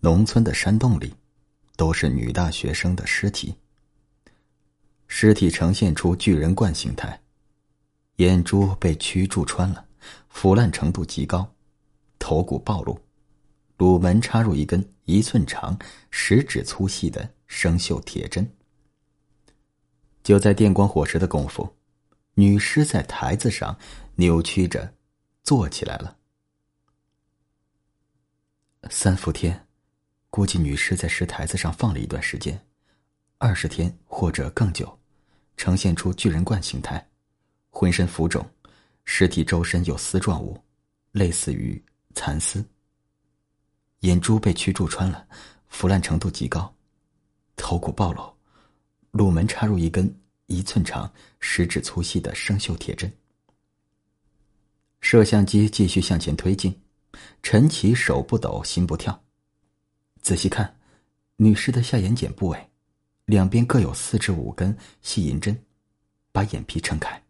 农村的山洞里，都是女大学生的尸体。尸体呈现出巨人贯形态，眼珠被蛆蛀穿了，腐烂程度极高，头骨暴露，颅门插入一根一寸长、食指粗细的生锈铁针。就在电光火石的功夫，女尸在台子上扭曲着坐起来了。三伏天。估计女尸在石台子上放了一段时间，二十天或者更久，呈现出巨人贯形态，浑身浮肿，尸体周身有丝状物，类似于蚕丝。眼珠被蛆蛀穿了，腐烂程度极高，头骨暴露，颅门插入一根一寸长、食指粗细的生锈铁针。摄像机继续向前推进，陈奇手不抖，心不跳。仔细看，女尸的下眼睑部位，两边各有四至五根细银针，把眼皮撑开。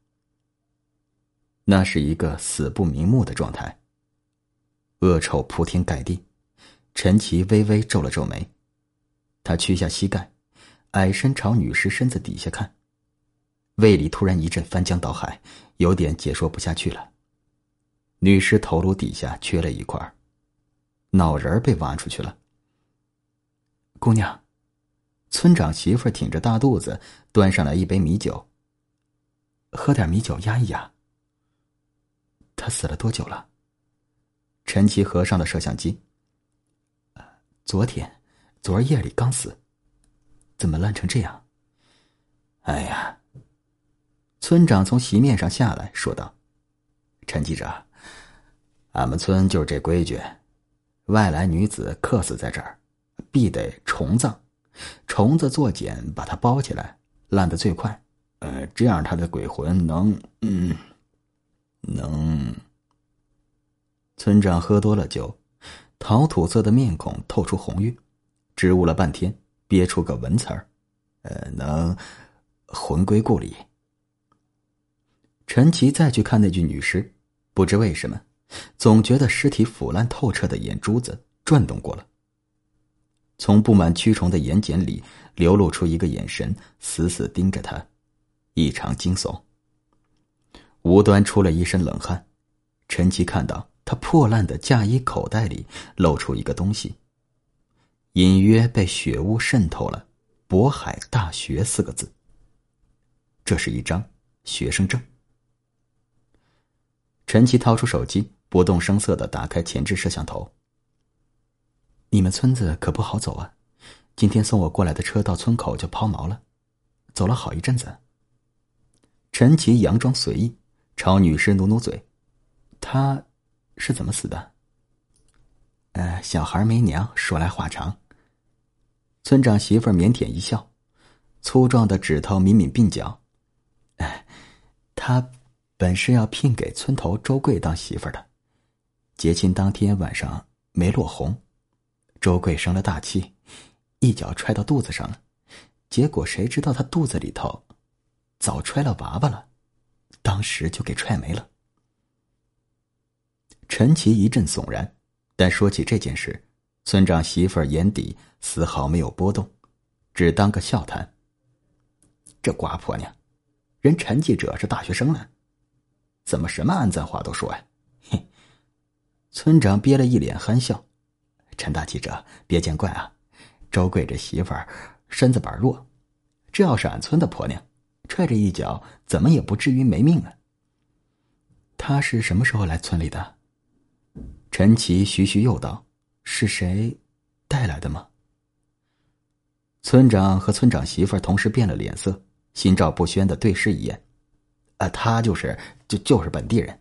那是一个死不瞑目的状态。恶臭铺天盖地，陈奇微微皱了皱眉，他屈下膝盖，矮身朝女尸身子底下看，胃里突然一阵翻江倒海，有点解说不下去了。女尸头颅底下缺了一块，脑仁被挖出去了。姑娘，村长媳妇挺着大肚子，端上来一杯米酒。喝点米酒压一压。他死了多久了？陈奇合上了摄像机。昨天，昨儿夜里刚死，怎么烂成这样？哎呀！村长从席面上下来说道：“陈记者，俺们村就是这规矩，外来女子客死在这儿。”必得虫葬，虫子做茧，把它包起来，烂得最快。呃，这样他的鬼魂能……嗯，能。村长喝多了酒，陶土色的面孔透出红晕，支吾了半天，憋出个文词儿：“呃，能魂归故里。”陈奇再去看那具女尸，不知为什么，总觉得尸体腐烂透彻的眼珠子转动过了。从布满蛆虫的眼睑里流露出一个眼神，死死盯着他，异常惊悚。无端出了一身冷汗，陈奇看到他破烂的嫁衣口袋里露出一个东西，隐约被血污渗透了“渤海大学”四个字。这是一张学生证。陈奇掏出手机，不动声色的打开前置摄像头。你们村子可不好走啊！今天送我过来的车到村口就抛锚了，走了好一阵子。陈奇佯装随意，朝女尸努努嘴：“他是怎么死的？”呃，小孩没娘，说来话长。村长媳妇腼腆一笑，粗壮的指头抿抿鬓角：“哎，他本是要聘给村头周贵当媳妇的，结亲当天晚上没落红。”周贵生了大气，一脚踹到肚子上了，结果谁知道他肚子里头早揣了娃娃了，当时就给踹没了。陈奇一阵悚然，但说起这件事，村长媳妇儿眼底丝毫没有波动，只当个笑谈。这瓜婆娘，人陈记者是大学生呢，怎么什么安葬话都说呀？嘿，村长憋了一脸憨笑。陈大记者，别见怪啊！周贵这媳妇儿身子板弱，这要是俺村的婆娘，踹这一脚，怎么也不至于没命啊。他是什么时候来村里的？陈奇徐徐又道：“是谁带来的吗？”村长和村长媳妇儿同时变了脸色，心照不宣的对视一眼。啊，他就是就就是本地人。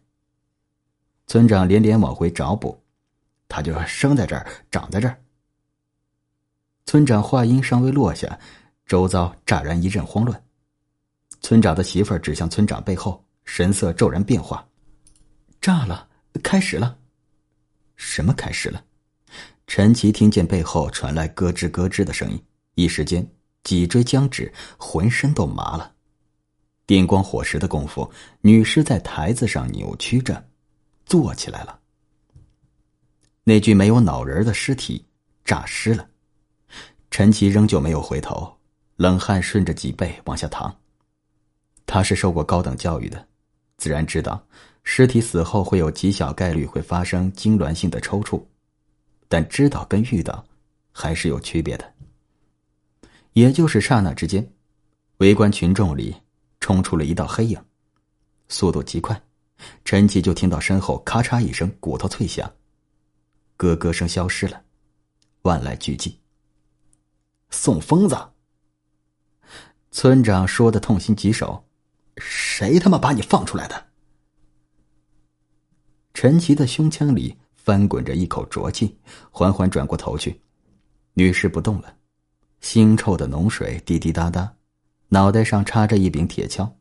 村长连连往回找补。他就生在这儿，长在这儿。村长话音尚未落下，周遭乍然一阵慌乱。村长的媳妇儿指向村长背后，神色骤然变化：“炸了，开始了！”什么开始了？陈奇听见背后传来咯吱咯吱的声音，一时间脊椎僵直，浑身都麻了。电光火石的功夫，女尸在台子上扭曲着，坐起来了。那具没有脑仁的尸体诈尸了。陈奇仍旧没有回头，冷汗顺着脊背往下淌。他是受过高等教育的，自然知道尸体死后会有极小概率会发生痉挛性的抽搐，但知道跟遇到还是有区别的。也就是刹那之间，围观群众里冲出了一道黑影，速度极快，陈奇就听到身后咔嚓一声骨头脆响，咯咯声消失了，万籁俱寂。送疯子！村长说的痛心疾首。谁他妈把你放出来的？陈奇的胸腔里翻滚着一口浊气，缓缓转过头去，女士不动了，腥臭的脓水滴滴答答，脑袋上插着一柄铁锹，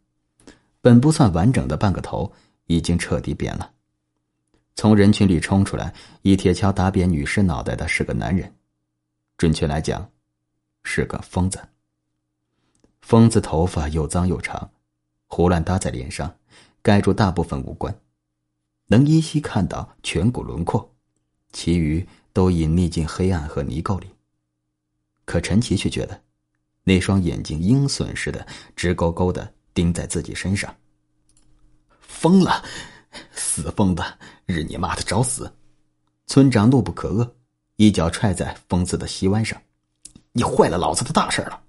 本不算完整的半个头已经彻底扁了。从人群里冲出来，一铁锹打扁女士脑袋的是个男人，准确来讲，是个疯子。疯子头发又脏又长。胡乱搭在脸上，盖住大部分五官，能依稀看到颧骨轮廓，其余都隐匿进黑暗和泥垢里。可陈奇却觉得，那双眼睛鹰隼似的直勾勾的盯在自己身上。疯了，死疯子，日你妈的找死！村长怒不可遏，一脚踹在疯子的膝弯上：“你坏了老子的大事了！”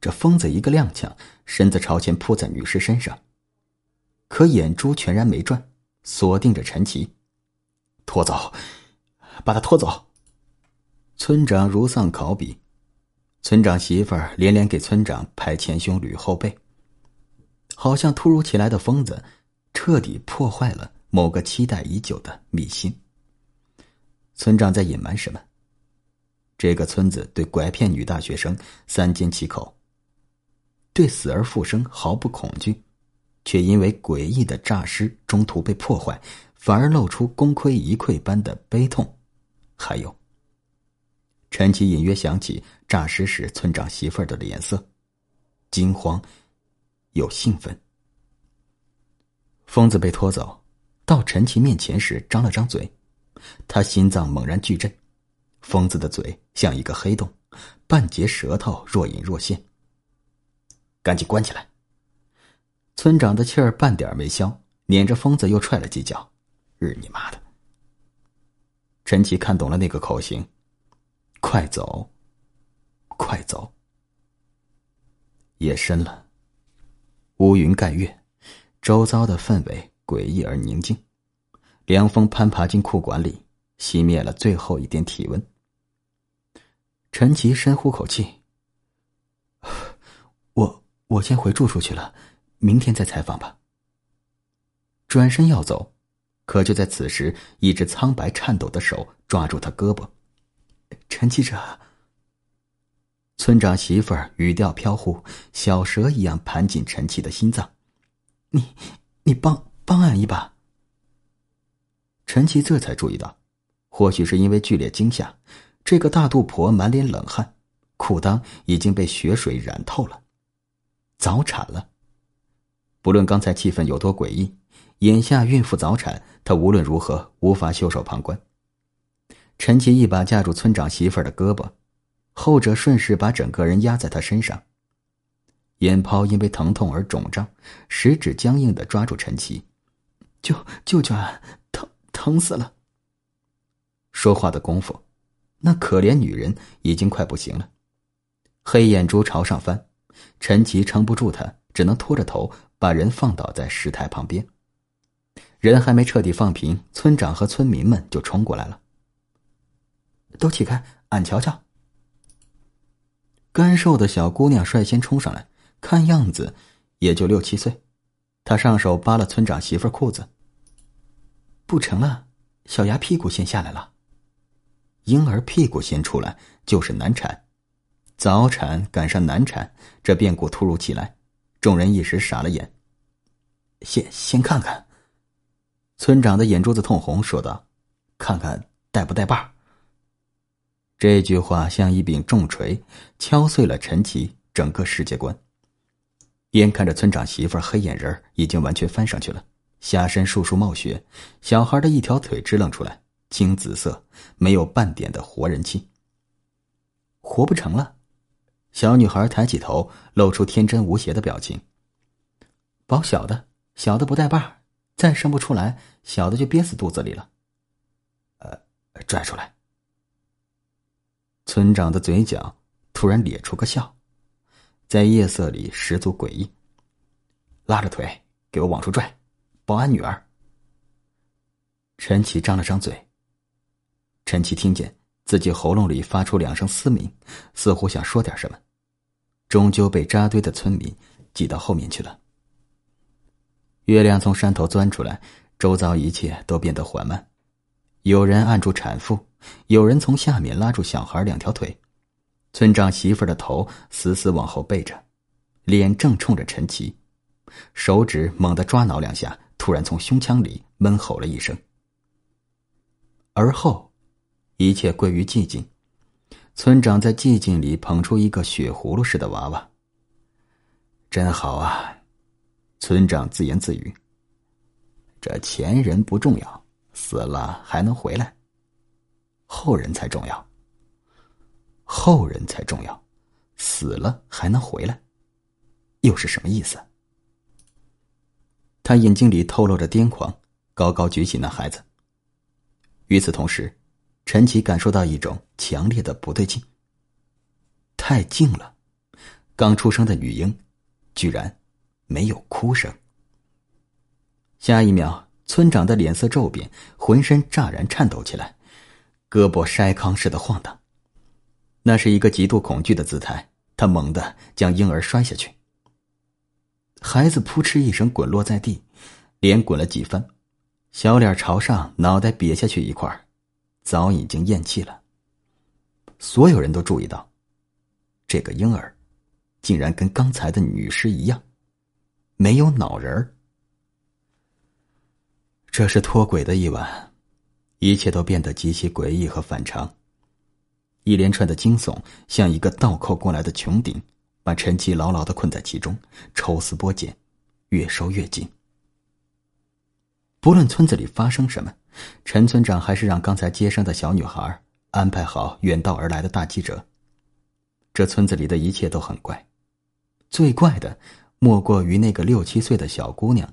这疯子一个踉跄，身子朝前扑在女尸身上，可眼珠全然没转，锁定着陈奇。拖走，把他拖走！村长如丧考妣，村长媳妇儿连连给村长拍前胸捋后背，好像突如其来的疯子，彻底破坏了某个期待已久的秘辛。村长在隐瞒什么？这个村子对拐骗女大学生三缄其口。对死而复生毫不恐惧，却因为诡异的诈尸中途被破坏，反而露出功亏一篑般的悲痛。还有，陈奇隐约想起诈尸时村长媳妇儿的脸色，惊慌又兴奋。疯子被拖走，到陈奇面前时张了张嘴，他心脏猛然剧震。疯子的嘴像一个黑洞，半截舌头若隐若现。赶紧关起来！村长的气儿半点没消，撵着疯子又踹了几脚。日你妈的！陈奇看懂了那个口型：快走，快走！夜深了，乌云盖月，周遭的氛围诡异而宁静。凉风攀爬进裤管里，熄灭了最后一点体温。陈奇深呼口气。我我先回住处去了，明天再采访吧。转身要走，可就在此时，一只苍白颤抖的手抓住他胳膊。陈记者，村长媳妇儿语调飘忽，小蛇一样盘紧陈奇的心脏。你，你帮帮俺一把。陈奇这才注意到，或许是因为剧烈惊吓，这个大肚婆满脸冷汗，裤裆已经被血水染透了。早产了。不论刚才气氛有多诡异，眼下孕妇早产，他无论如何无法袖手旁观。陈奇一把架住村长媳妇儿的胳膊，后者顺势把整个人压在他身上。眼泡因为疼痛而肿胀，食指僵硬的抓住陈奇：“救救救俺，疼疼死了！”说话的功夫，那可怜女人已经快不行了，黑眼珠朝上翻。陈奇撑不住他，只能拖着头把人放倒在石台旁边。人还没彻底放平，村长和村民们就冲过来了。都起开，俺瞧瞧。干瘦的小姑娘率先冲上来，看样子也就六七岁。他上手扒了村长媳妇裤子。不成了，小牙屁股先下来了。婴儿屁股先出来就是难产。早产赶上难产，这变故突如其来，众人一时傻了眼。先先看看，村长的眼珠子通红，说道：“看看带不带把这句话像一柄重锤，敲碎了陈奇整个世界观。眼看着村长媳妇黑眼仁已经完全翻上去了，下身簌簌冒血，小孩的一条腿支棱出来，青紫色，没有半点的活人气。活不成了，小女孩抬起头，露出天真无邪的表情。保小的，小的不带把再生不出来，小的就憋死肚子里了。呃，拽出来。村长的嘴角突然咧出个笑，在夜色里十足诡异。拉着腿，给我往出拽，保安女儿。陈奇张了张嘴。陈奇听见自己喉咙里发出两声嘶鸣，似乎想说点什么，终究被扎堆的村民挤到后面去了。月亮从山头钻出来，周遭一切都变得缓慢。有人按住产妇，有人从下面拉住小孩两条腿。村长媳妇的头死死往后背着，脸正冲着陈奇。手指猛地抓挠两下，突然从胸腔里闷吼了一声。而后，一切归于寂静。村长在寂静里捧出一个血葫芦似的娃娃。真好啊，村长自言自语。这前人不重要，死了还能回来；后人才重要，后人才重要，死了还能回来，又是什么意思？他眼睛里透露着癫狂，高高举起那孩子。与此同时，陈奇感受到一种强烈的不对劲。太静了，刚出生的女婴，居然没有哭声。下一秒，村长的脸色骤变，浑身乍然颤抖起来，胳膊筛糠似的晃荡。那是一个极度恐惧的姿态，他猛地将婴儿摔下去。孩子扑哧一声滚落在地，连滚了几番，小脸朝上，脑袋瘪下去一块早已经咽气了。所有人都注意到，这个婴儿竟然跟刚才的女尸一样，没有脑仁儿。这是脱轨的一晚，一切都变得极其诡异和反常。一连串的惊悚像一个倒扣过来的穹顶。把陈奇牢牢的困在其中，抽丝剥茧，越收越紧。不论村子里发生什么，陈村长还是让刚才接生的小女孩安排好远道而来的大记者。这村子里的一切都很怪，最怪的莫过于那个六七岁的小姑娘，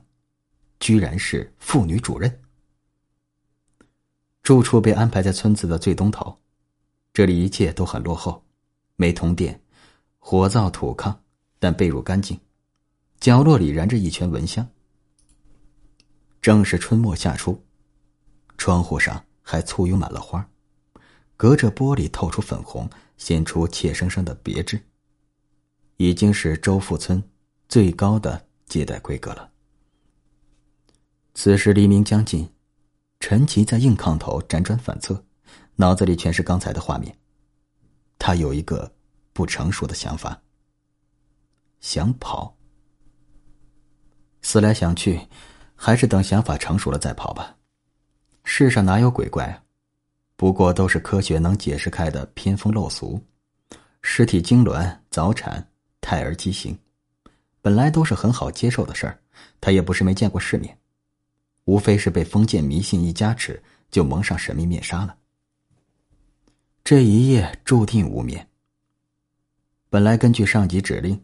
居然是妇女主任。住处被安排在村子的最东头，这里一切都很落后，没通电。火灶土炕，但被褥干净。角落里燃着一圈蚊香。正是春末夏初，窗户上还簇拥满了花，隔着玻璃透出粉红，显出怯生生的别致。已经是周富村最高的接待规格了。此时黎明将近，陈奇在硬炕头辗转反侧，脑子里全是刚才的画面。他有一个。不成熟的想法。想跑，思来想去，还是等想法成熟了再跑吧。世上哪有鬼怪？不过都是科学能解释开的偏风陋俗。尸体痉挛、早产、胎儿畸形，本来都是很好接受的事儿。他也不是没见过世面，无非是被封建迷信一加持，就蒙上神秘面纱了。这一夜注定无眠。本来根据上级指令，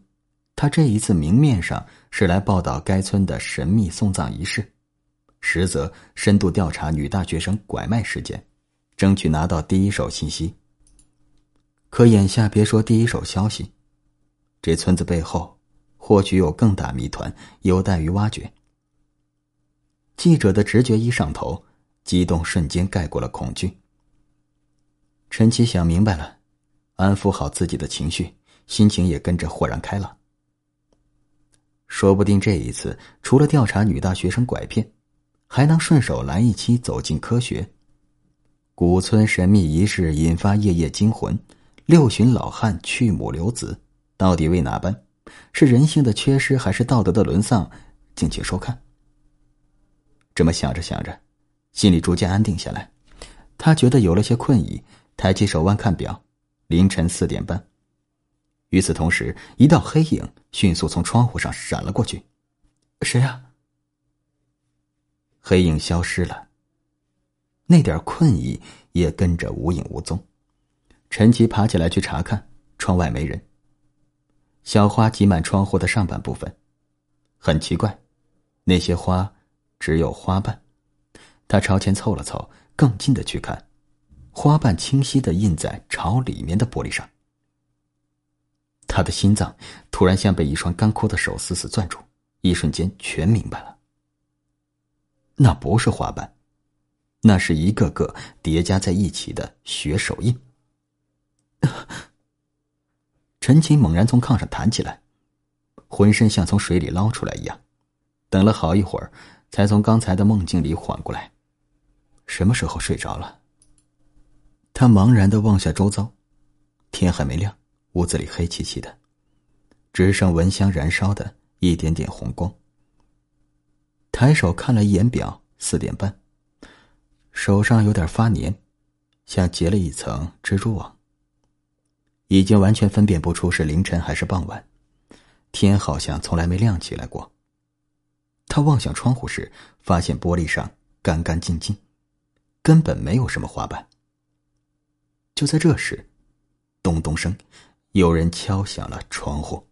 他这一次明面上是来报道该村的神秘送葬仪式，实则深度调查女大学生拐卖事件，争取拿到第一手信息。可眼下别说第一手消息，这村子背后或许有更大谜团有待于挖掘。记者的直觉一上头，激动瞬间盖过了恐惧。陈奇想明白了，安抚好自己的情绪。心情也跟着豁然开朗。说不定这一次除了调查女大学生拐骗，还能顺手来一期走进科学。古村神秘仪式引发夜夜惊魂，六旬老汉去母留子，到底为哪般？是人性的缺失，还是道德的沦丧？敬请收看。这么想着想着，心里逐渐安定下来。他觉得有了些困意，抬起手腕看表，凌晨四点半。与此同时，一道黑影迅速从窗户上闪了过去。谁啊？黑影消失了。那点困意也跟着无影无踪。陈奇爬起来去查看，窗外没人。小花挤满窗户的上半部分，很奇怪，那些花只有花瓣。他朝前凑了凑，更近的去看，花瓣清晰的印在朝里面的玻璃上。他的心脏突然像被一双干枯的手死死攥住，一瞬间全明白了。那不是花瓣，那是一个个叠加在一起的血手印。陈琴猛然从炕上弹起来，浑身像从水里捞出来一样，等了好一会儿，才从刚才的梦境里缓过来。什么时候睡着了？他茫然的望下周遭，天还没亮，屋子里黑漆漆的，只剩蚊香燃烧的一点点红光。抬手看了一眼表，四点半，手上有点发黏，像结了一层蜘蛛网。已经完全分辨不出是凌晨还是傍晚，天好像从来没亮起来过。他望向窗户时，发现玻璃上干干净净。根本没有什么花瓣。就在这时，咚咚声，有人敲响了窗户。